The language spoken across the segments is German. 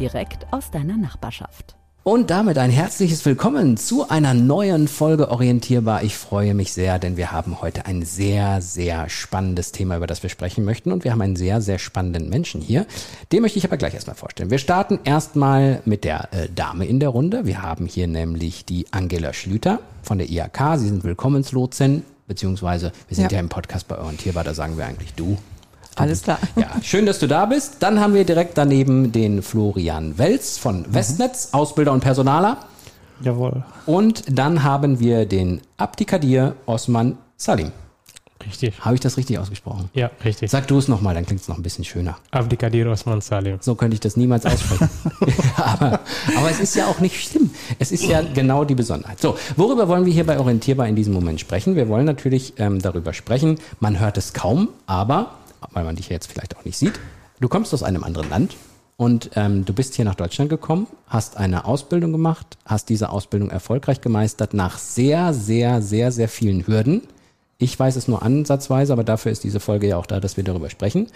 direkt aus deiner Nachbarschaft. Und damit ein herzliches Willkommen zu einer neuen Folge Orientierbar. Ich freue mich sehr, denn wir haben heute ein sehr, sehr spannendes Thema, über das wir sprechen möchten. Und wir haben einen sehr, sehr spannenden Menschen hier. Den möchte ich aber gleich erstmal vorstellen. Wir starten erstmal mit der äh, Dame in der Runde. Wir haben hier nämlich die Angela Schlüter von der IAK. Sie sind Willkommenslotsin, beziehungsweise wir sind ja, ja im Podcast bei Orientierbar, da sagen wir eigentlich du. Alles klar. Ja, schön, dass du da bist. Dann haben wir direkt daneben den Florian Welz von Westnetz, mhm. Ausbilder und Personaler. Jawohl. Und dann haben wir den Abdikadir Osman Salim. Richtig. Habe ich das richtig ausgesprochen? Ja, richtig. Sag du es nochmal, dann klingt es noch ein bisschen schöner. Abdikadir Osman Salim. So könnte ich das niemals aussprechen. aber, aber es ist ja auch nicht schlimm. Es ist ja genau die Besonderheit. So, worüber wollen wir hier bei Orientierbar in diesem Moment sprechen? Wir wollen natürlich ähm, darüber sprechen. Man hört es kaum, aber weil man dich jetzt vielleicht auch nicht sieht. Du kommst aus einem anderen Land und ähm, du bist hier nach Deutschland gekommen, hast eine Ausbildung gemacht, hast diese Ausbildung erfolgreich gemeistert nach sehr, sehr, sehr, sehr vielen Hürden. Ich weiß es nur ansatzweise, aber dafür ist diese Folge ja auch da, dass wir darüber sprechen.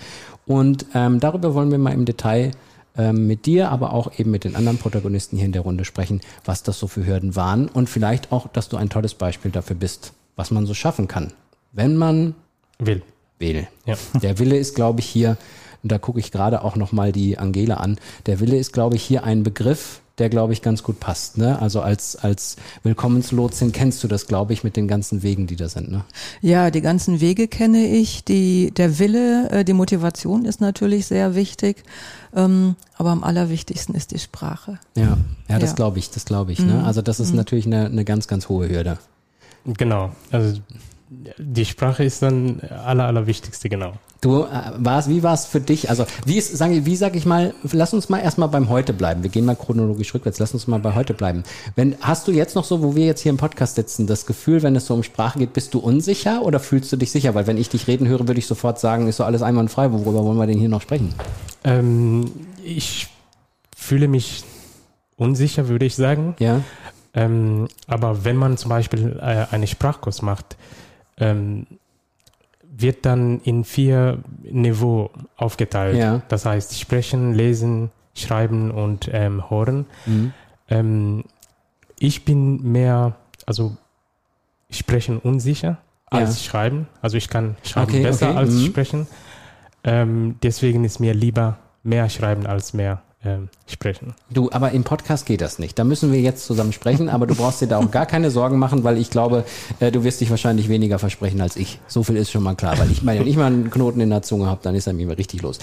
Und ähm, darüber wollen wir mal im Detail ähm, mit dir, aber auch eben mit den anderen Protagonisten hier in der Runde sprechen, was das so für Hürden waren und vielleicht auch, dass du ein tolles Beispiel dafür bist, was man so schaffen kann, wenn man will will. Ja. Der Wille ist, glaube ich, hier, und da gucke ich gerade auch nochmal die Angela an, der Wille ist, glaube ich, hier ein Begriff, der, glaube ich, ganz gut passt. Ne? Also als, als Willkommenslotsin kennst du das, glaube ich, mit den ganzen Wegen, die da sind. Ne? Ja, die ganzen Wege kenne ich. Die, der Wille, äh, die Motivation ist natürlich sehr wichtig. Ähm, aber am allerwichtigsten ist die Sprache. Ja, ja, das ja. glaube ich, das glaube ich. Ne? Mhm. Also das ist mhm. natürlich eine, eine ganz, ganz hohe Hürde. Genau. Also die Sprache ist dann aller, allerwichtigste, genau. Du äh, warst, wie war es für dich? Also, wie ist, sag, wie sag ich mal, lass uns mal erstmal beim Heute bleiben. Wir gehen mal chronologisch rückwärts, lass uns mal bei heute bleiben. Wenn, hast du jetzt noch so, wo wir jetzt hier im Podcast sitzen, das Gefühl, wenn es so um Sprache geht, bist du unsicher oder fühlst du dich sicher? Weil wenn ich dich reden höre, würde ich sofort sagen, ist so alles einwandfrei, worüber wollen wir denn hier noch sprechen? Ähm, ich fühle mich unsicher, würde ich sagen. Ja. Ähm, aber wenn man zum Beispiel äh, einen Sprachkurs macht, ähm, wird dann in vier Niveau aufgeteilt. Ja. Das heißt sprechen, lesen, schreiben und ähm, hören. Mhm. Ähm, ich bin mehr, also sprechen unsicher als ja. schreiben. Also ich kann schreiben okay, besser okay. als mhm. sprechen. Ähm, deswegen ist mir lieber mehr schreiben als mehr ähm, sprechen. Du, aber im Podcast geht das nicht. Da müssen wir jetzt zusammen sprechen, aber du brauchst dir da auch gar keine Sorgen machen, weil ich glaube, äh, du wirst dich wahrscheinlich weniger versprechen als ich. So viel ist schon mal klar, weil ich meine, wenn ich mal einen Knoten in der Zunge habe, dann ist er mir richtig los.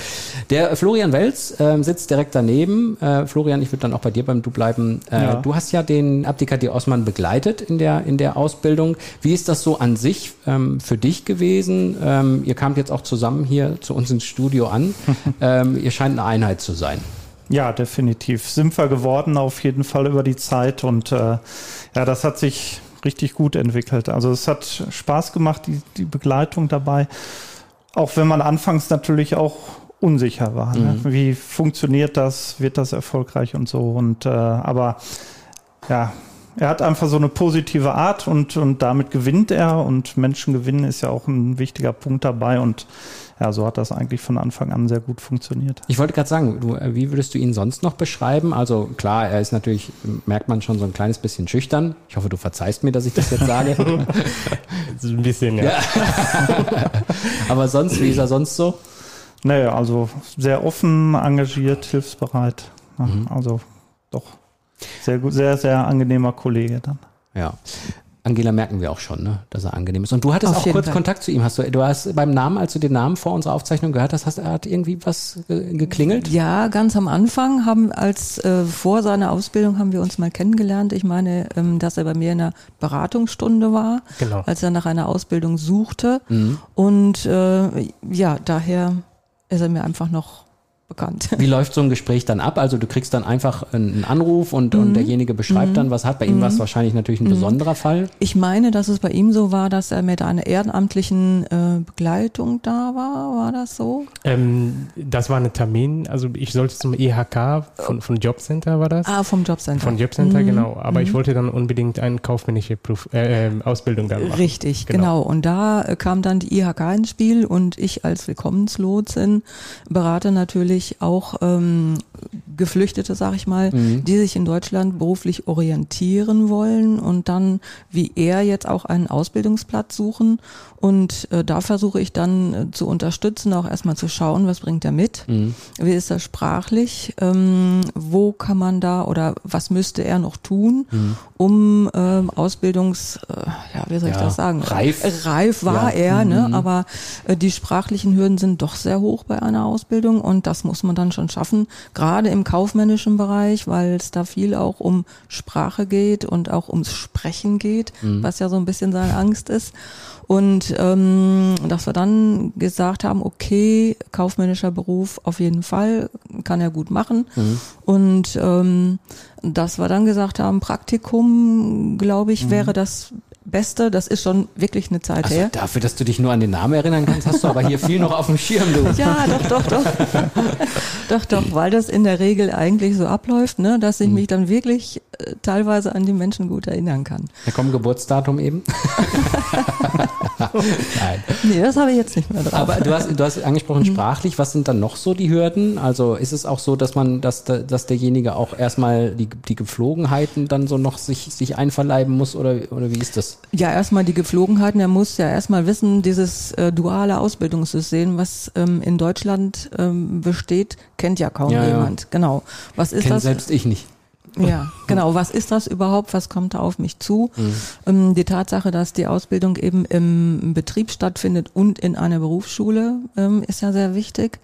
Der Florian Welz äh, sitzt direkt daneben. Äh, Florian, ich würde dann auch bei dir beim Du bleiben. Äh, ja. Du hast ja den Abdikati Osman begleitet in der, in der Ausbildung. Wie ist das so an sich ähm, für dich gewesen? Ähm, ihr kamt jetzt auch zusammen hier zu uns ins Studio an. ähm, ihr scheint eine Einheit zu sein. Ja, definitiv. Sind wir geworden auf jeden Fall über die Zeit und äh, ja, das hat sich richtig gut entwickelt. Also es hat Spaß gemacht, die, die Begleitung dabei. Auch wenn man anfangs natürlich auch unsicher war. Ne? Mhm. Wie funktioniert das? Wird das erfolgreich und so? Und äh, aber ja, er hat einfach so eine positive Art und, und damit gewinnt er und Menschen gewinnen ist ja auch ein wichtiger Punkt dabei und ja, so hat das eigentlich von Anfang an sehr gut funktioniert. Ich wollte gerade sagen, du, äh, wie würdest du ihn sonst noch beschreiben? Also klar, er ist natürlich, merkt man schon so ein kleines bisschen schüchtern. Ich hoffe, du verzeihst mir, dass ich das jetzt sage. ein bisschen, ja. ja. Aber sonst, wie ist er sonst so? Naja, also sehr offen, engagiert, hilfsbereit. Mhm. Also doch sehr gut, sehr, sehr angenehmer Kollege dann. Ja. Angela merken wir auch schon, ne, dass er angenehm ist. Und du hattest Auf auch kurz Fall. Kontakt zu ihm. Hast du, du hast beim Namen, als du den Namen vor unserer Aufzeichnung gehört hast, hast er hat irgendwie was geklingelt? Ja, ganz am Anfang haben als äh, vor seiner Ausbildung haben wir uns mal kennengelernt. Ich meine, ähm, dass er bei mir in einer Beratungsstunde war, genau. als er nach einer Ausbildung suchte. Mhm. Und äh, ja, daher ist er mir einfach noch bekannt. Wie läuft so ein Gespräch dann ab? Also du kriegst dann einfach einen Anruf und, mhm. und derjenige beschreibt mhm. dann, was hat. Bei ihm mhm. war es wahrscheinlich natürlich ein mhm. besonderer Fall. Ich meine, dass es bei ihm so war, dass er mit einer ehrenamtlichen äh, Begleitung da war. War das so? Ähm, das war ein Termin. Also ich sollte zum EHK von, von Jobcenter war das. Ah, vom Jobcenter. Von Jobcenter, mhm. genau. Aber ich mhm. wollte dann unbedingt eine kaufmännische Prüf äh, ähm, Ausbildung da machen. Richtig, genau. genau. Und da äh, kam dann die IHK ins Spiel und ich als Willkommenslotsin berate natürlich auch ähm, Geflüchtete, sag ich mal, mhm. die sich in Deutschland beruflich orientieren wollen und dann wie er jetzt auch einen Ausbildungsplatz suchen. Und äh, da versuche ich dann äh, zu unterstützen, auch erstmal zu schauen, was bringt er mit, mhm. wie ist das sprachlich, ähm, wo kann man da oder was müsste er noch tun, mhm. um ähm, Ausbildungs, äh, ja, wie soll ich das sagen? Reif. Reif war ja. er, ne? Mhm. aber äh, die sprachlichen Hürden sind doch sehr hoch bei einer Ausbildung und das muss man dann schon schaffen, gerade im kaufmännischen Bereich, weil es da viel auch um Sprache geht und auch ums Sprechen geht, mhm. was ja so ein bisschen seine Angst ist. Und ähm, dass wir dann gesagt haben, okay, kaufmännischer Beruf auf jeden Fall, kann er gut machen. Mhm. Und ähm, dass wir dann gesagt haben, Praktikum, glaube ich, mhm. wäre das Beste, das ist schon wirklich eine Zeit also her. Dafür, dass du dich nur an den Namen erinnern kannst, hast du aber hier viel noch auf dem Schirm, du. Ja, doch, doch, doch. doch, doch, weil das in der Regel eigentlich so abläuft, ne, dass ich mhm. mich dann wirklich äh, teilweise an die Menschen gut erinnern kann. Da kommt Geburtsdatum eben. Nein. Nee, das habe ich jetzt nicht mehr drauf. Aber du hast, du hast angesprochen mhm. sprachlich, was sind dann noch so die Hürden? Also ist es auch so, dass man, dass, dass derjenige auch erstmal die, die Geflogenheiten dann so noch sich, sich einverleiben muss oder, oder wie ist das? Ja, erstmal die Geflogenheiten. Er muss ja erstmal wissen, dieses äh, duale Ausbildungssystem, was ähm, in Deutschland ähm, besteht, kennt ja kaum ja, jemand. Ja. Genau. Was ist Kenn das? selbst ich nicht. Ja, genau. Was ist das überhaupt? Was kommt da auf mich zu? Mhm. Ähm, die Tatsache, dass die Ausbildung eben im Betrieb stattfindet und in einer Berufsschule, ähm, ist ja sehr wichtig.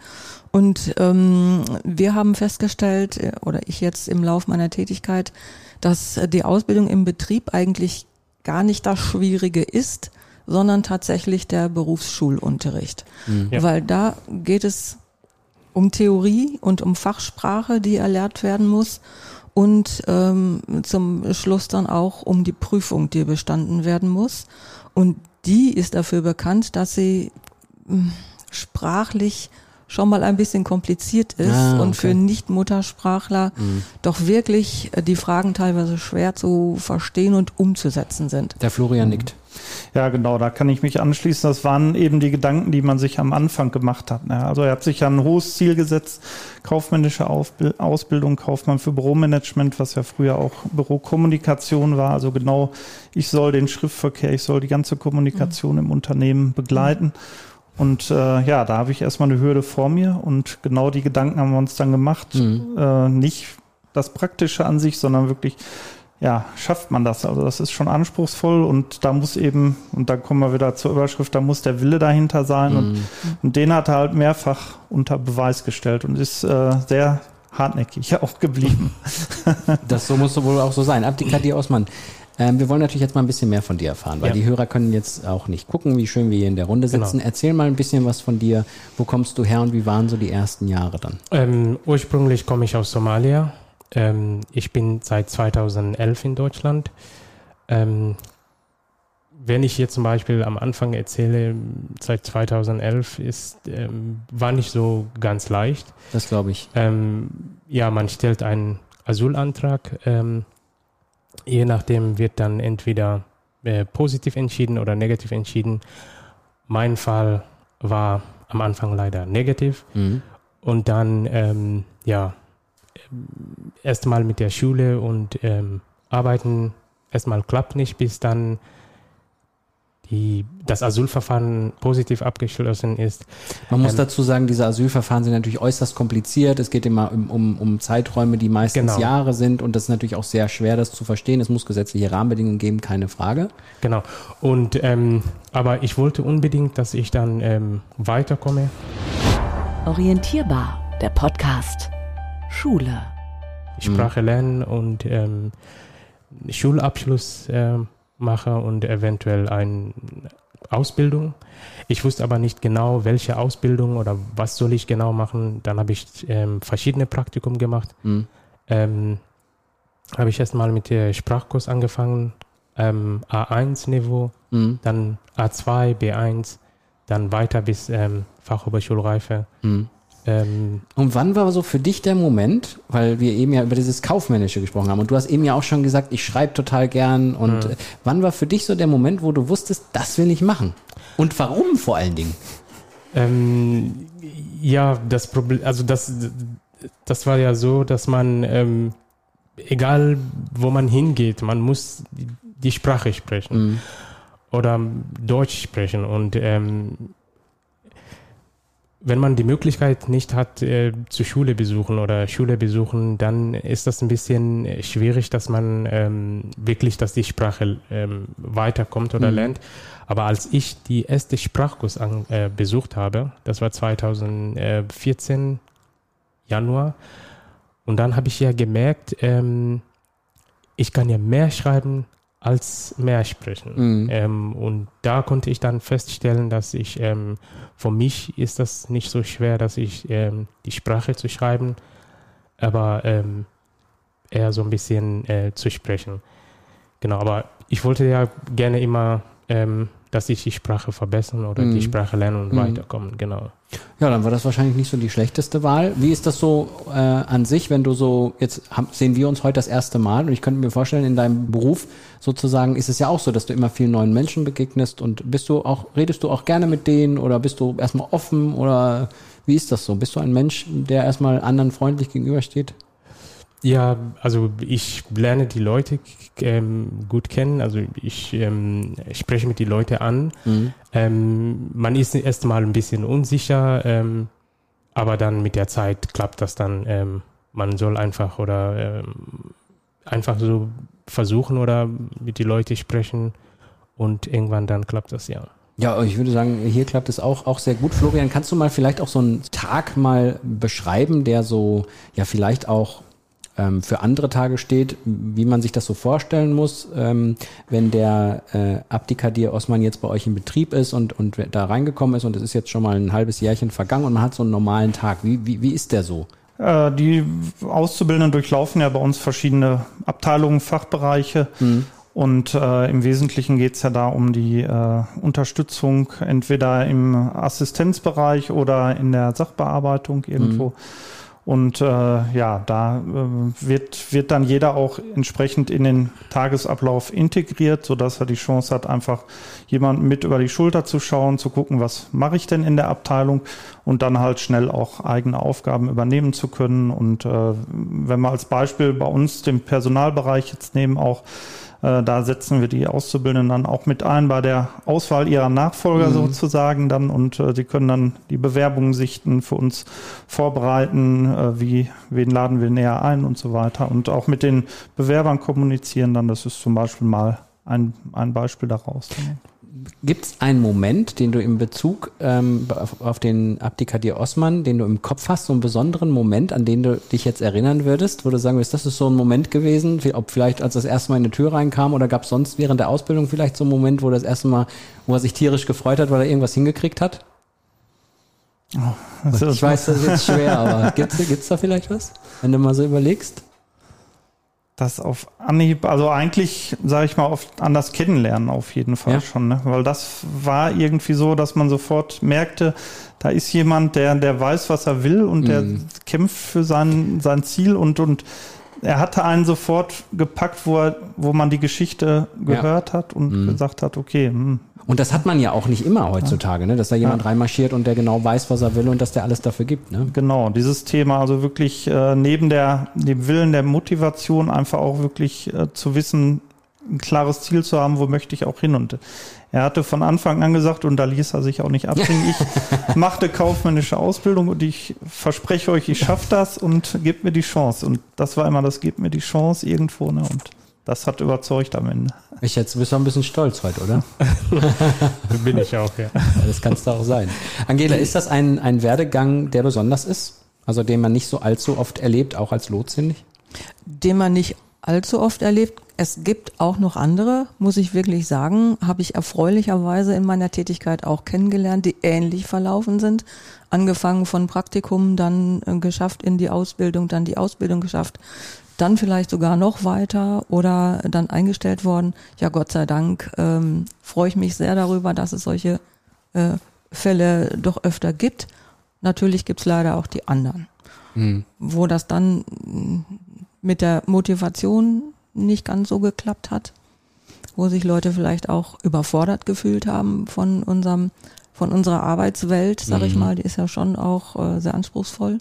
Und ähm, wir haben festgestellt, äh, oder ich jetzt im Lauf meiner Tätigkeit, dass die Ausbildung im Betrieb eigentlich gar nicht das Schwierige ist, sondern tatsächlich der Berufsschulunterricht. Mhm. Ja. Weil da geht es um Theorie und um Fachsprache, die erlernt werden muss und ähm, zum Schluss dann auch um die Prüfung, die bestanden werden muss. Und die ist dafür bekannt, dass sie hm, sprachlich schon mal ein bisschen kompliziert ist ah, okay. und für Nicht-Muttersprachler mhm. doch wirklich äh, die Fragen teilweise schwer zu verstehen und umzusetzen sind. Der Florian nickt. Ja, genau, da kann ich mich anschließen. Das waren eben die Gedanken, die man sich am Anfang gemacht hat. Ne? Also er hat sich ja ein hohes Ziel gesetzt, kaufmännische Ausbildung, Kaufmann für Büromanagement, was ja früher auch Bürokommunikation war. Also genau, ich soll den Schriftverkehr, ich soll die ganze Kommunikation mhm. im Unternehmen begleiten. Mhm. Und äh, ja, da habe ich erstmal eine Hürde vor mir und genau die Gedanken haben wir uns dann gemacht. Mhm. Äh, nicht das Praktische an sich, sondern wirklich, ja, schafft man das? Also das ist schon anspruchsvoll und da muss eben, und da kommen wir wieder zur Überschrift, da muss der Wille dahinter sein mhm. und, und, den hat er halt mehrfach unter Beweis gestellt und ist äh, sehr hartnäckig auch geblieben. das so muss wohl auch so sein. Abdikati Osman, ähm, wir wollen natürlich jetzt mal ein bisschen mehr von dir erfahren, weil ja. die Hörer können jetzt auch nicht gucken, wie schön wir hier in der Runde genau. sitzen. Genau. Erzähl mal ein bisschen was von dir. Wo kommst du her und wie waren so die ersten Jahre dann? Ähm, ursprünglich komme ich aus Somalia. Ähm, ich bin seit 2011 in Deutschland. Ähm, wenn ich hier zum Beispiel am Anfang erzähle, seit 2011 ist, ähm, war nicht so ganz leicht. Das glaube ich. Ähm, ja, man stellt einen Asylantrag je nachdem wird dann entweder äh, positiv entschieden oder negativ entschieden. Mein Fall war am Anfang leider negativ mhm. und dann ähm, ja erstmal mit der Schule und ähm, arbeiten erstmal klappt nicht, bis dann die, das Asylverfahren positiv abgeschlossen ist. Man muss ähm, dazu sagen, diese Asylverfahren sind natürlich äußerst kompliziert. Es geht immer um, um, um Zeiträume, die meistens genau. Jahre sind und das ist natürlich auch sehr schwer, das zu verstehen. Es muss gesetzliche Rahmenbedingungen geben, keine Frage. Genau. Und ähm, aber ich wollte unbedingt, dass ich dann ähm, weiterkomme. Orientierbar, der Podcast. Schule. Sprache lernen und ähm, Schulabschluss ähm, mache und eventuell ein Ausbildung. Ich wusste aber nicht genau, welche Ausbildung oder was soll ich genau machen. Dann habe ich ähm, verschiedene Praktikum gemacht. Mhm. Ähm, habe ich erstmal mit der Sprachkurs angefangen, ähm, A1-Niveau, Mhm. dann A2, B1, dann weiter bis ähm, Fachhochschulreife. Mhm. Ähm, Und wann war so für dich der Moment, weil wir eben ja über dieses Kaufmännische gesprochen haben und du hast eben ja auch schon gesagt, ich schreibe total gern und Mhm. wann war für dich so der Moment, wo du wusstest, das will ich machen? Und warum vor allen Dingen? Ähm, ja, das Problem, also das, das war ja so, dass man, ähm, egal wo man hingeht, man muss die, die Sprache sprechen Mhm. oder Deutsch sprechen. Und ähm, wenn man die Möglichkeit nicht hat, äh, zur Schule besuchen oder Schule besuchen, dann ist das ein bisschen äh, schwierig, dass man ähm, wirklich, dass die Sprache ähm, weiterkommt oder Mhm. lernt. Aber als ich die erste Sprachkurs an, äh, besucht habe, das war 2014 Januar, und dann habe ich ja gemerkt, ähm, ich kann ja mehr schreiben als mehr sprechen. Mhm. Ähm, und da konnte ich dann feststellen, dass ich, ähm, für mich ist das nicht so schwer, dass ich ähm, die Sprache zu schreiben, aber ähm, eher so ein bisschen äh, zu sprechen. Genau, aber ich wollte ja gerne immer, ähm, dass ich die Sprache verbessern oder Mhm. die Sprache lernen und Mhm. weiterkommen, genau. Ja, dann war das wahrscheinlich nicht so die schlechteste Wahl. Wie ist das so äh, an sich, wenn du so, jetzt haben, sehen wir uns heute das erste Mal und ich könnte mir vorstellen, in deinem Beruf sozusagen ist es ja auch so, dass du immer vielen neuen Menschen begegnest und bist du auch, redest du auch gerne mit denen oder bist du erstmal offen oder wie ist das so? Bist du ein Mensch, der erstmal anderen freundlich gegenübersteht? Ja, also ich lerne die Leute ähm, gut kennen. Also ich ähm, spreche mit die Leute an. Mhm. Ähm, man ist erst mal ein bisschen unsicher, ähm, aber dann mit der Zeit klappt das dann. Ähm, man soll einfach oder ähm, einfach so versuchen oder mit die Leute sprechen und irgendwann dann klappt das ja. Ja, ich würde sagen, hier klappt es auch, auch sehr gut. Florian, kannst du mal vielleicht auch so einen Tag mal beschreiben, der so, ja, vielleicht auch ähm, für andere Tage steht, wie man sich das so vorstellen muss, ähm, wenn der äh, Abdikadir Osman jetzt bei euch in Betrieb ist und, und da reingekommen ist und es ist jetzt schon mal ein halbes Jährchen vergangen und man hat so einen normalen Tag. Wie, wie, wie ist der so? Äh, die Auszubildenden durchlaufen ja bei uns verschiedene Abteilungen, Fachbereiche. Und äh, im Wesentlichen geht es ja da um die äh, Unterstützung entweder im Assistenzbereich oder in der Sachbearbeitung irgendwo. Und äh, ja, da äh, wird, wird dann jeder auch entsprechend in den Tagesablauf integriert, sodass er die Chance hat, einfach jemanden mit über die Schulter zu schauen, zu gucken, was mache ich denn in der Abteilung und dann halt schnell auch eigene Aufgaben übernehmen zu können. Und äh, wenn wir als Beispiel bei uns den Personalbereich jetzt nehmen, auch äh, da setzen wir die Auszubildenden dann auch mit ein bei der Auswahl ihrer Nachfolger sozusagen dann und äh, sie können dann die Bewerbungen sichten, für uns vorbereiten, äh, wie, wen laden wir näher ein und so weiter und auch mit den Bewerbern kommunizieren dann. Das ist zum Beispiel mal ein, ein Beispiel daraus. Gibt es einen Moment, den du im Bezug ähm, auf, auf den Abdikadir Osman, den du im Kopf hast, so einen besonderen Moment, an den du dich jetzt erinnern würdest, wo du sagen würdest, das ist so ein Moment gewesen, ob vielleicht als das erste Mal in die Tür reinkam oder gab es sonst während der Ausbildung vielleicht so einen Moment, wo das erste Mal, wo er sich tierisch gefreut hat, weil er irgendwas hingekriegt hat? Ist- Ich weiß, das ist jetzt schwer, aber gibt's gibt's da vielleicht was, wenn du mal so überlegst? Das auf Anhieb, also eigentlich, sage ich mal, auf, an das Kennenlernen auf jeden Fall Ja. schon, ne? weil das war irgendwie so, dass man sofort merkte, da ist jemand, der, der weiß, was er will und der Mhm. kämpft für sein, sein Ziel und, und er hatte einen sofort gepackt, wo, er, wo man die Geschichte gehört hat und Mhm. gesagt hat, okay, hm, Und das hat man ja auch nicht immer heutzutage, ne? dass da jemand reinmarschiert und der genau weiß, was er will und dass der alles dafür gibt. Ne? Genau, dieses Thema, also wirklich äh, neben der, dem Willen der Motivation einfach auch wirklich äh, zu wissen, ein klares Ziel zu haben, wo möchte ich auch hin. Und er hatte von Anfang an gesagt, und da ließ er sich auch nicht abbringen, ich machte kaufmännische Ausbildung und ich verspreche euch, ich schaffe das und gebt mir die Chance. Und das war immer das, gebt mir die Chance irgendwo. Ne? Und das hat überzeugt am Ende. Ich jetzt bist du ein bisschen stolz heute, oder? Bin ich auch, ja. Das kannst du auch sein. Angela, ist das ein, ein Werdegang, der besonders ist? Also den man nicht so allzu oft erlebt, auch als Lotsin nicht? den man nicht allzu oft erlebt, Es gibt auch noch andere, muss ich wirklich sagen, habe ich erfreulicherweise in meiner Tätigkeit auch kennengelernt, die ähnlich verlaufen sind. Angefangen von Praktikum, dann äh, geschafft in die Ausbildung, dann die Ausbildung geschafft, dann vielleicht sogar noch weiter oder dann eingestellt worden. Ja, Gott sei Dank ähm, freue ich mich sehr darüber, dass es solche äh, Fälle doch öfter gibt. Natürlich gibt's leider auch die anderen, mhm. wo das dann mit der Motivation nicht ganz so geklappt hat, wo sich Leute vielleicht auch überfordert gefühlt haben von unserem von unserer Arbeitswelt, sag mhm. ich mal, die ist ja schon auch äh, sehr anspruchsvoll,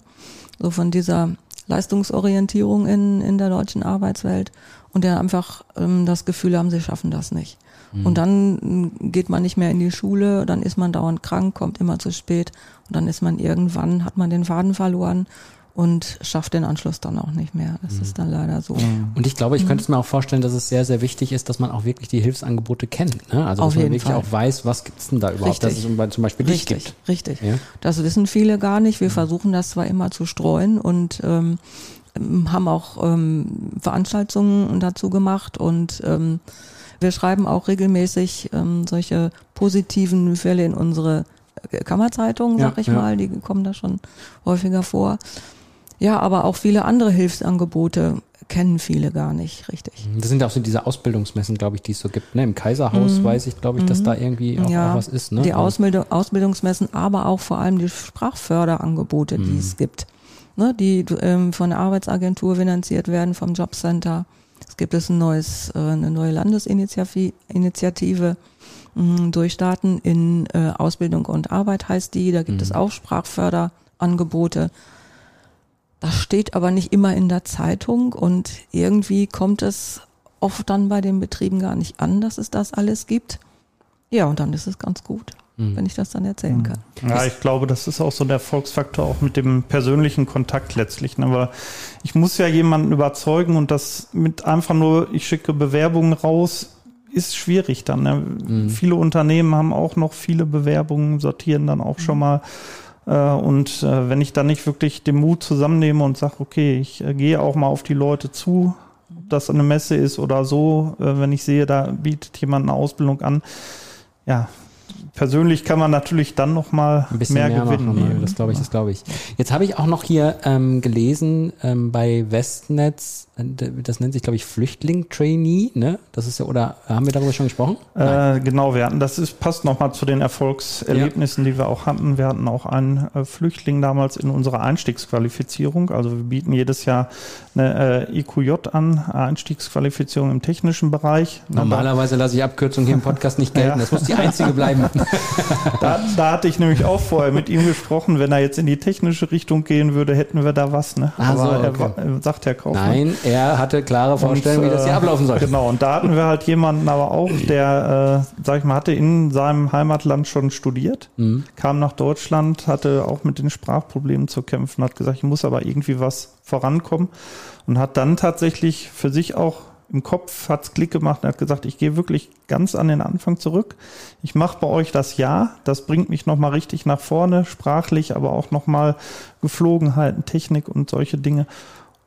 so von dieser Leistungsorientierung in in der deutschen Arbeitswelt und der einfach ähm, das Gefühl haben, sie schaffen das nicht. Mhm. Und dann geht man nicht mehr in die Schule, dann ist man dauernd krank, kommt immer zu spät und dann ist man irgendwann, hat man den Faden verloren und schafft den Anschluss dann auch nicht mehr. Das mhm. ist dann leider so. Und ich glaube, ich könnte es mir auch vorstellen, dass es sehr, sehr wichtig ist, dass man auch wirklich die Hilfsangebote kennt. Ne? Also Auf dass man wirklich Fall. auch weiß, was gibt's denn da überhaupt, Richtig. dass es zum Beispiel Richtig, gibt. richtig. Ja? Das wissen viele gar nicht. Wir versuchen das zwar immer zu streuen und ähm, haben auch ähm, Veranstaltungen dazu gemacht und ähm, wir schreiben auch regelmäßig ähm, solche positiven Fälle in unsere Kammerzeitung, sag Ja, ich ja. mal. Die kommen da schon häufiger vor. Ja, aber auch viele andere Hilfsangebote kennen viele gar nicht richtig. Das sind ja auch so diese Ausbildungsmessen, glaube ich, die es so gibt. Ne? Im Kaiserhaus weiß ich, glaube ich, dass da irgendwie auch, Mhm. ja, auch was ist. Ne? die Also- Ausbildung, Ausbildungsmessen, aber auch vor allem die Sprachförderangebote, die es gibt, ne, die ähm, von der Arbeitsagentur finanziert werden, vom Jobcenter. Es gibt es ein neues, äh, eine neue Landesinitiative Initiative, mh, Durchstarten in äh, Ausbildung und Arbeit heißt die. Da gibt es auch Sprachförderangebote. Das steht aber nicht immer in der Zeitung und irgendwie kommt es oft dann bei den Betrieben gar nicht an, dass es das alles gibt. Ja, und dann ist es ganz gut, wenn ich das dann erzählen kann. Ja, ich glaube, das ist auch so der Erfolgsfaktor, auch mit dem persönlichen Kontakt letztlich. ne? Aber ich muss ja jemanden überzeugen und das mit einfach nur, ich schicke Bewerbungen raus, ist schwierig dann. Ne? Viele Unternehmen haben auch noch viele Bewerbungen, sortieren dann auch schon mal. Äh, Und äh, wenn ich dann nicht wirklich den Mut zusammennehme und sage, okay, ich äh, gehe auch mal auf die Leute zu, ob das eine Messe ist oder so, wenn ich sehe, da bietet jemand eine Ausbildung an, ja, persönlich kann man natürlich dann noch mal ein bisschen mehr, mehr, gewinnen. machen. ne? Ja, das glaube ich, das glaube ich. Jetzt habe ich auch noch hier ähm, gelesen ähm, bei Westnetz, äh, das nennt sich glaube ich Flüchtling Trainee, ne? Das ist ja oder haben wir darüber schon gesprochen? Äh, genau, wir hatten, das ist, passt nochmal zu den Erfolgserlebnissen, die wir auch hatten. Wir hatten auch einen äh, Flüchtling damals in unserer Einstiegsqualifizierung. Also wir bieten jedes Jahr eine äh, IQJ an, Einstiegsqualifizierung im technischen Bereich. Normalerweise lasse ich Abkürzungen hier im Podcast nicht gelten. Ja. Das muss die einzige bleiben. Da, da hatte ich nämlich auch vorher mit ihm gesprochen, wenn er jetzt in die technische Richtung gehen würde, hätten wir da was. Ne? Ach so, Aber er, okay. er sagt Herr Kaufmann. Nein, er hatte klare Vorstellungen, Und, wie das hier äh, ablaufen soll. Genau, und da hatten wir halt jemanden aber auch, der, äh, sag ich mal, hatte in seinem Heimatland schon studiert, Mhm. kam nach Deutschland, hatte auch mit den Sprachproblemen zu kämpfen, hat gesagt, ich muss aber irgendwie was vorankommen und hat dann tatsächlich für sich auch im Kopf hat's Klick gemacht und hat gesagt, ich gehe wirklich ganz an den Anfang zurück. Ich mache bei euch das Jahr, das bringt mich nochmal richtig nach vorne, sprachlich, aber auch nochmal Geflogenheiten, Technik und solche Dinge.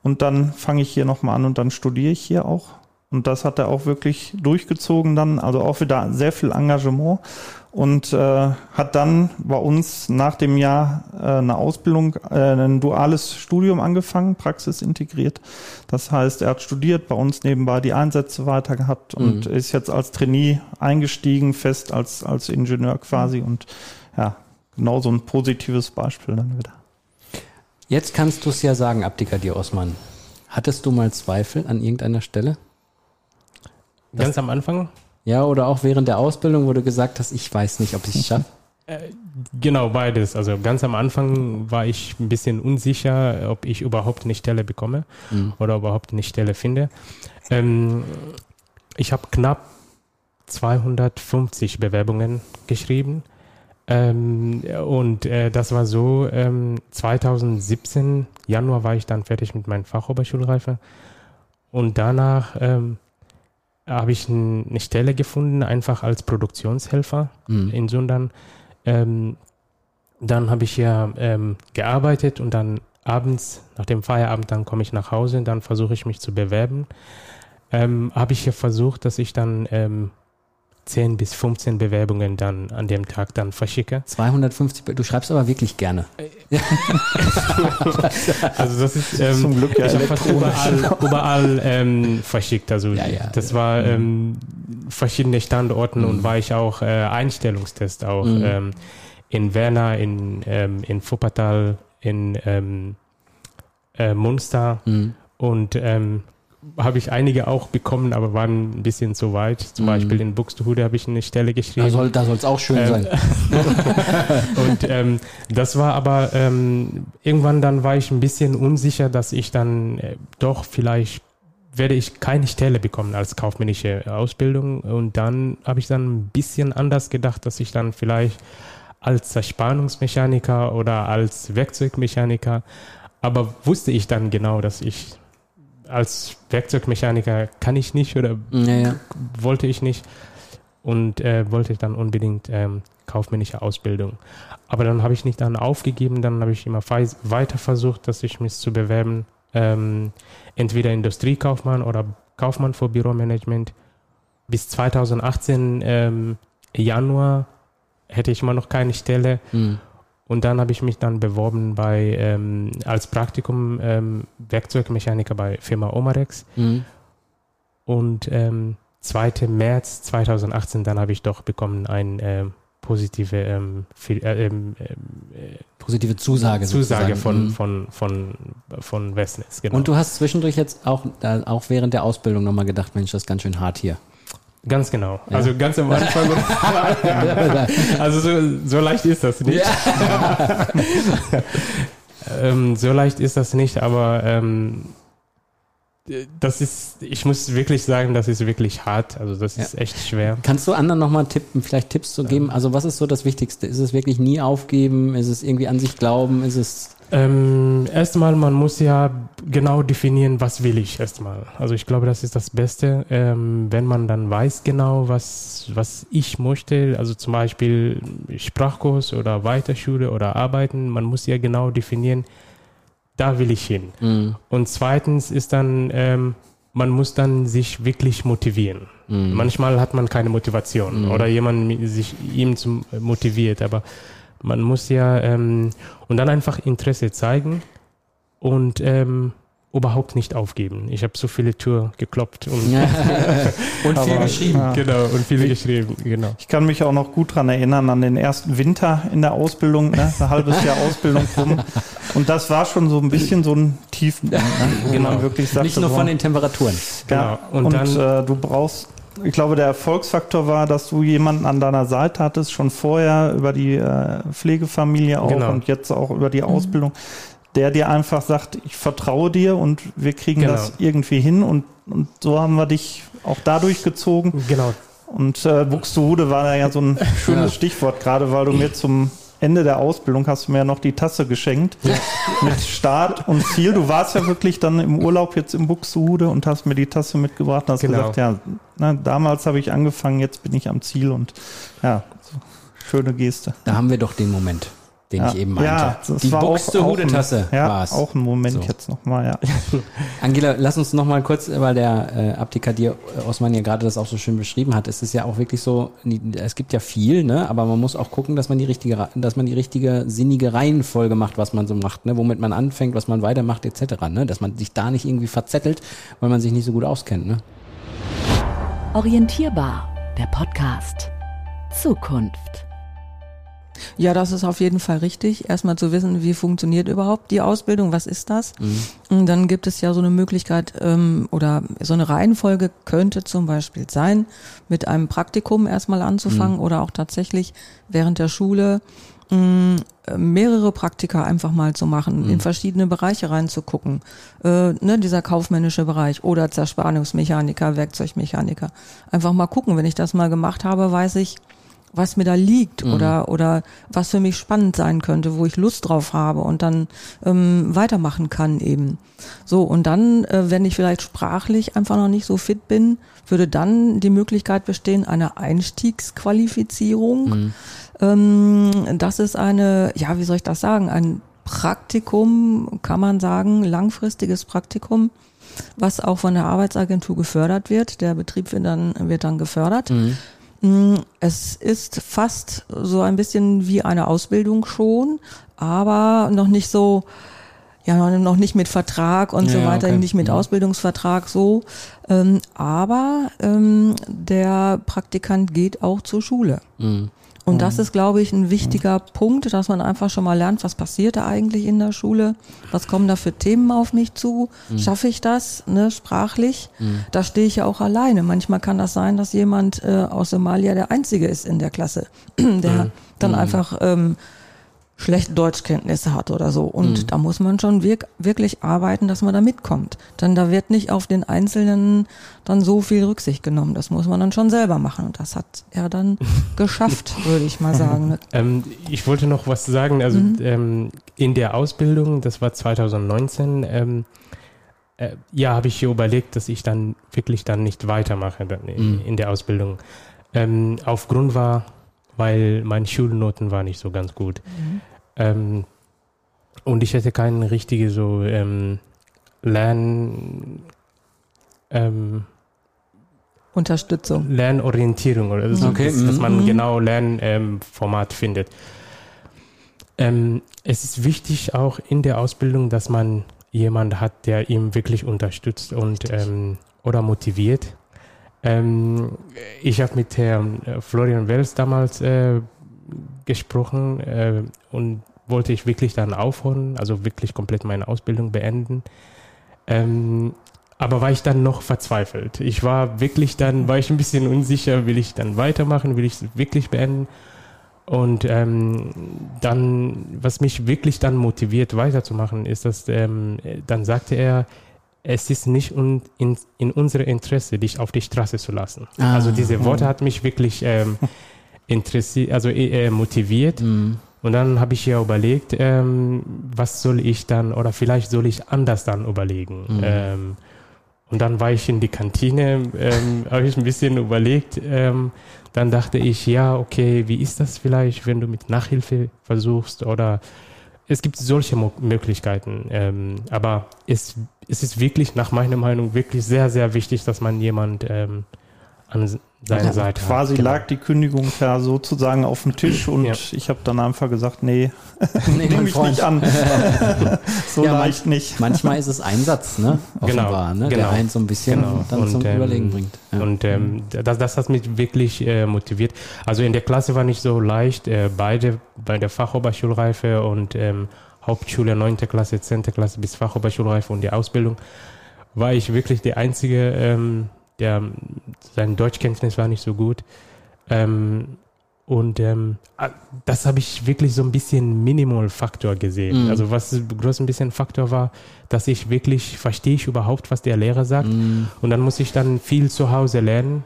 Und dann fange ich hier nochmal an und dann studiere ich hier auch. Und das hat er auch wirklich durchgezogen dann, also auch wieder sehr viel Engagement und äh, hat dann bei uns nach dem Jahr äh, eine Ausbildung, äh, ein duales Studium angefangen, praxisintegriert. Das heißt, er hat studiert, bei uns nebenbei die Einsätze weiter gehabt und ist jetzt als Trainee eingestiegen, fest als, als Ingenieur quasi und ja, genau so ein positives Beispiel dann wieder. Jetzt kannst du es ja sagen, Abdikadir Osman. Hattest du mal Zweifel an irgendeiner Stelle? Ganz am Anfang? Ja, oder auch während der Ausbildung, wo du gesagt hast, ich weiß nicht, ob ich es schaffe? Genau, beides. Also ganz am Anfang war ich ein bisschen unsicher, ob ich überhaupt eine Stelle bekomme oder überhaupt eine Stelle finde. Ähm, ich habe knapp 250 Bewerbungen geschrieben. Ähm, und äh, das war so, ähm, 2017, Januar war ich dann fertig mit meiner Fachoberschulreife. Und danach ähm, habe ich eine Stelle gefunden, einfach als Produktionshelfer in Sundern. Ähm, dann habe ich hier ähm, gearbeitet und dann abends, nach dem Feierabend, dann komme ich nach Hause und dann versuche ich mich zu bewerben. ähm, habe ich ja versucht, dass ich dann ähm, 10 bis 15 Bewerbungen dann an dem Tag dann verschicke. 250, du schreibst aber wirklich gerne. Also das ist ähm, Zum Glück ja ich fast überall, überall ähm, verschickt. Also Ja, ja. das war ähm, verschiedene Standorten und Mhm. war ich auch äh, Einstellungstest auch Mhm. ähm, in Werner, in ähm, in Wuppertal, in ähm, äh, Munster Mhm. und ähm, habe ich einige auch bekommen, aber waren ein bisschen zu weit. Zum Mhm. Beispiel in Buxtehude habe ich eine Stelle geschrieben. Da soll soll's auch schön Ähm, sein. Und ähm, das war aber ähm, irgendwann dann war ich ein bisschen unsicher, dass ich dann äh, doch vielleicht werde ich keine Stelle bekommen als kaufmännische Ausbildung. Und dann habe ich dann ein bisschen anders gedacht, dass ich dann vielleicht als Zerspannungsmechaniker oder als Werkzeugmechaniker, aber wusste ich dann genau, dass ich als Werkzeugmechaniker kann ich nicht oder Ja, ja. wollte ich nicht und äh, wollte dann unbedingt ähm, kaufmännische Ausbildung. Aber dann habe ich nicht dann aufgegeben, dann habe ich immer weiter versucht, dass ich mich zu bewerben, ähm, entweder Industriekaufmann oder Kaufmann für Büromanagement. Bis 2018 ähm, Januar hätte ich immer noch keine Stelle Mhm. Und dann habe ich mich dann beworben bei ähm, als Praktikum ähm, Werkzeugmechaniker bei Firma Omarex. Mhm. Und ähm, 2. März 2018, dann habe ich doch bekommen eine ähm, positive ähm, Fi- äh, ähm, ähm, Positive Zusage. Zusage sozusagen. von, Mhm. von, von, von Westnetz. Genau. Und du hast zwischendurch jetzt auch, äh, auch während der Ausbildung nochmal gedacht, Mensch, das ist ganz schön hart hier. Ganz genau. Ja. Also ganz am Anfang. also so, so leicht ist das nicht. ähm, so leicht ist das nicht, aber ähm, das ist, ich muss wirklich sagen, das ist wirklich hart. Also das Ja. ist echt schwer. Kannst du anderen nochmal tippen, vielleicht Tipps zu geben? Also was ist so das Wichtigste? Ist es wirklich nie aufgeben? Ist es irgendwie an sich glauben? Ist es Ähm, erstmal, man muss ja genau definieren, was will ich erstmal. Also ich glaube, das ist das Beste, ähm, wenn man dann weiß genau, was, was ich möchte. Also zum Beispiel Sprachkurs oder Weiterschule oder Arbeiten. Man muss ja genau definieren, da will ich hin. Mhm. Und zweitens ist dann, ähm, man muss dann sich wirklich motivieren. Mhm. Manchmal hat man keine Motivation Mhm. oder jemand sich ihm zum, motiviert, aber man muss ja ähm, und dann einfach Interesse zeigen und ähm, überhaupt nicht aufgeben. Ich habe so viele Tür geklopft und und viel geschrieben. Ja. genau und viele geschrieben, genau. Ich kann mich auch noch gut dran erinnern an den ersten Winter in der Ausbildung, ne? ein halbes Jahr Ausbildung rum. Und das war schon so ein bisschen so ein Tiefpunkt, ne? wo Genau. man wirklich sagte, Nicht nur von den Temperaturen. ja, Genau. und, Und dann- äh, du brauchst, ich glaube, der Erfolgsfaktor war, dass du jemanden an deiner Seite hattest, schon vorher über die äh, Pflegefamilie auch Genau. und jetzt auch über die Ausbildung, der dir einfach sagt, ich vertraue dir und wir kriegen Genau. das irgendwie hin und, und so haben wir dich auch dadurch gezogen. Genau, Und äh, Buxtehude war da ja so ein schönes Ja. Stichwort, gerade weil du mir zum Ende der Ausbildung hast du mir ja noch die Tasse geschenkt mit Start und Ziel. Du warst ja wirklich dann im Urlaub jetzt im Buxtehude und hast mir die Tasse mitgebracht und hast Genau. gesagt, ja, na, damals habe ich angefangen, jetzt bin ich am Ziel und ja, so, schöne Geste. Da haben wir doch den Moment, den ja. ich eben meinte. Ja, das Die war auch ein- Ja, war's. auch ein Moment So. jetzt nochmal, ja. Angela, lass uns noch mal kurz, weil der äh, Abdikadir Osman ja gerade das auch so schön beschrieben hat. Es ist ja auch wirklich so, es gibt ja viel, ne, aber man muss auch gucken, dass man die richtige, dass man die richtige sinnige Reihenfolge macht, was man so macht, ne, womit man anfängt, was man weitermacht, etc. Ne, dass man sich da nicht irgendwie verzettelt, weil man sich nicht so gut auskennt, ne. Orientierbar, der Podcast. Zukunft. Ja, das ist auf jeden Fall richtig. Erstmal zu wissen, wie funktioniert überhaupt die Ausbildung, was ist das? Und dann gibt es ja so eine Möglichkeit ähm, oder so eine Reihenfolge könnte zum Beispiel sein, mit einem Praktikum erstmal anzufangen oder auch tatsächlich während der Schule mh, mehrere Praktika einfach mal zu machen, in verschiedene Bereiche reinzugucken. Äh, ne, dieser kaufmännische Bereich oder Zerspannungsmechaniker, Werkzeugmechaniker. Einfach mal gucken, wenn ich das mal gemacht habe, weiß ich, was mir da liegt oder oder was für mich spannend sein könnte, wo ich Lust drauf habe und dann ähm, weitermachen kann eben. So und dann, äh, wenn ich vielleicht sprachlich einfach noch nicht so fit bin, würde dann die Möglichkeit bestehen einer Einstiegsqualifizierung. Ähm, das ist eine, ja, wie soll ich das sagen, ein Praktikum, kann man sagen, langfristiges Praktikum, was auch von der Arbeitsagentur gefördert wird. Der Betrieb wird dann, wird dann gefördert. Mhm. Mm, Es ist fast so ein bisschen wie eine Ausbildung schon, aber noch nicht so, ja, noch nicht mit Vertrag und so Ja, weiter, okay. nicht mit Mhm. Ausbildungsvertrag so. Ähm, aber ähm, der Praktikant geht auch zur Schule. Mhm. Und das ist, glaube ich, ein wichtiger Punkt, dass man einfach schon mal lernt, was passiert da eigentlich in der Schule, was kommen da für Themen auf mich zu, schaffe ich das, ne, sprachlich. Da stehe ich ja auch alleine. Manchmal kann das sein, dass jemand äh, aus Somalia der Einzige ist in der Klasse, der dann einfach ähm, schlechte Deutschkenntnisse hat oder so. Und da muss man schon wirk wirklich arbeiten, dass man da mitkommt. Denn da wird nicht auf den Einzelnen dann so viel Rücksicht genommen. Das muss man dann schon selber machen. Und das hat er dann geschafft, würde ich mal sagen. Ähm, ich wollte noch was sagen. Also ähm, in der Ausbildung, das war 2019, ähm, äh, ja, habe ich überlegt, dass ich dann wirklich dann nicht weitermache dann in, Mhm. in der Ausbildung. Ähm, aufgrund war, weil meine Schulnoten waren nicht so ganz gut. Ähm, und ich hätte keine richtige so ähm, Lern... Ähm, Unterstützung. Lernorientierung oder so, Okay, dass, dass man Mhm. genau Lernformat findet. Ähm, es ist wichtig auch in der Ausbildung, dass man jemand hat, der ihm wirklich unterstützt und ähm, oder motiviert. Ähm, ich habe mit Herrn äh, Florian Wels damals äh, gesprochen äh, und wollte ich wirklich dann aufhören, also wirklich komplett meine Ausbildung beenden. Ähm, aber war ich dann noch verzweifelt. Ich war wirklich dann, war ich ein bisschen unsicher, will ich dann weitermachen, will ich es wirklich beenden? Und ähm, dann, was mich wirklich dann motiviert weiterzumachen, ist, dass ähm, dann sagte er, es ist nicht un, in, in unserem Interesse, dich auf die Straße zu lassen. Ah, also diese Worte hat mich wirklich ähm, interessiert, also äh, äh, motiviert. Mhm. Und dann habe ich ja überlegt, ähm, was soll ich dann, oder vielleicht soll ich anders dann überlegen. Mhm. Ähm, und dann war ich in die Kantine, ähm, habe ich ein bisschen überlegt. Ähm, dann dachte ich, ja, okay, wie ist das vielleicht, wenn du mit Nachhilfe versuchst oder es gibt solche Mo Möglichkeiten. Ähm, aber es, es ist wirklich, nach meiner Meinung, wirklich sehr, sehr wichtig, dass man jemand ähm, an seiner Ja, Seite Quasi hat. Genau. lag die Kündigung ja sozusagen auf dem Tisch und Ja. ich habe dann einfach gesagt, nee, Nee, nehme ich Freund. nicht an. so Ja, leicht nicht. Manchmal ist es Einsatz, ne? Genau, Offenbar, ne? genau. Der einen so ein bisschen Genau. dann Und, zum ähm, Überlegen bringt. Ja. Und ähm, das, das hat mich wirklich äh, motiviert. Also in der Klasse war nicht so leicht, äh, beide bei der Fachoberschulreife und ähm, Hauptschule 9. Klasse, 10. Klasse bis Fachoberschulreife und die Ausbildung, war ich wirklich der Einzige, ähm, der sein Deutschkenntnis war nicht so gut. Ähm, und ähm, ah, das habe ich wirklich so ein bisschen Minimal-Faktor gesehen. Mhm. Also was groß ein bisschen Faktor war, dass ich wirklich, verstehe ich überhaupt, was der Lehrer sagt. Mhm. Und dann muss ich dann viel zu Hause lernen,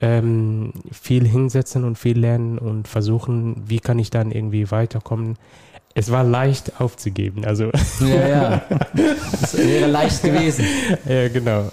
ähm, viel hinsetzen und viel lernen und versuchen, wie kann ich dann irgendwie weiterkommen. Es war leicht aufzugeben, also Ja, ja. Das wäre leicht gewesen. ja, genau.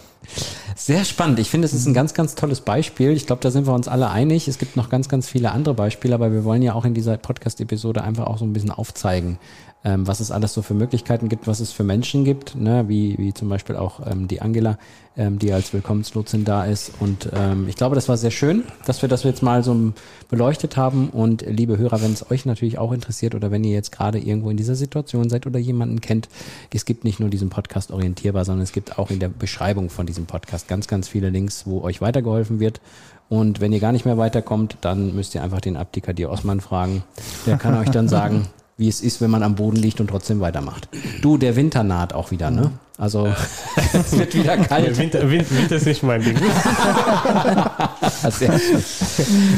Sehr spannend. Ich finde, es ist ein ganz, ganz tolles Beispiel. Ich glaube, da sind wir uns alle einig. Es gibt noch ganz, ganz viele andere Beispiele, aber wir wollen ja auch in dieser Podcast-Episode einfach auch so ein bisschen aufzeigen, ähm, was es alles so für Möglichkeiten gibt, was es für Menschen gibt, ne? wie, wie zum Beispiel auch ähm, die Angela, ähm, die als Willkommenslotsin da ist. Und ähm, ich glaube, das war sehr schön, dass wir das jetzt mal so beleuchtet haben. Und liebe Hörer, wenn es euch natürlich auch interessiert oder wenn ihr jetzt gerade irgendwo in dieser Situation seid oder jemanden kennt, es gibt nicht nur diesen Podcast orientierbar, sondern es gibt auch in der Beschreibung von diesem Podcast ganz, ganz viele Links, wo euch weitergeholfen wird. Und wenn ihr gar nicht mehr weiterkommt, dann müsst ihr einfach den Abdikadir Osman fragen. Der kann euch dann sagen, wie es ist, wenn man am Boden liegt und trotzdem weitermacht. Du, der Winter naht auch wieder, ne? Also es wird wieder Ja, kalt. Winter, Winter, Winter ist nicht mein Ding. Sehr schön.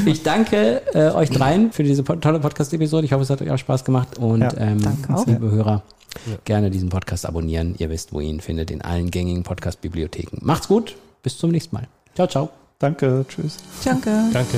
Ich danke äh, euch dreien für diese tolle Podcast-Episode. Ich hoffe, es hat euch auch Spaß gemacht. Und Ja, ähm, danke auch. liebe Hörer, gerne diesen Podcast abonnieren. Ihr wisst, wo ihr ihn findet, in allen gängigen Podcast-Bibliotheken. Macht's gut, bis zum nächsten Mal. Ciao, ciao. Danke, tschüss. Danke. Danke.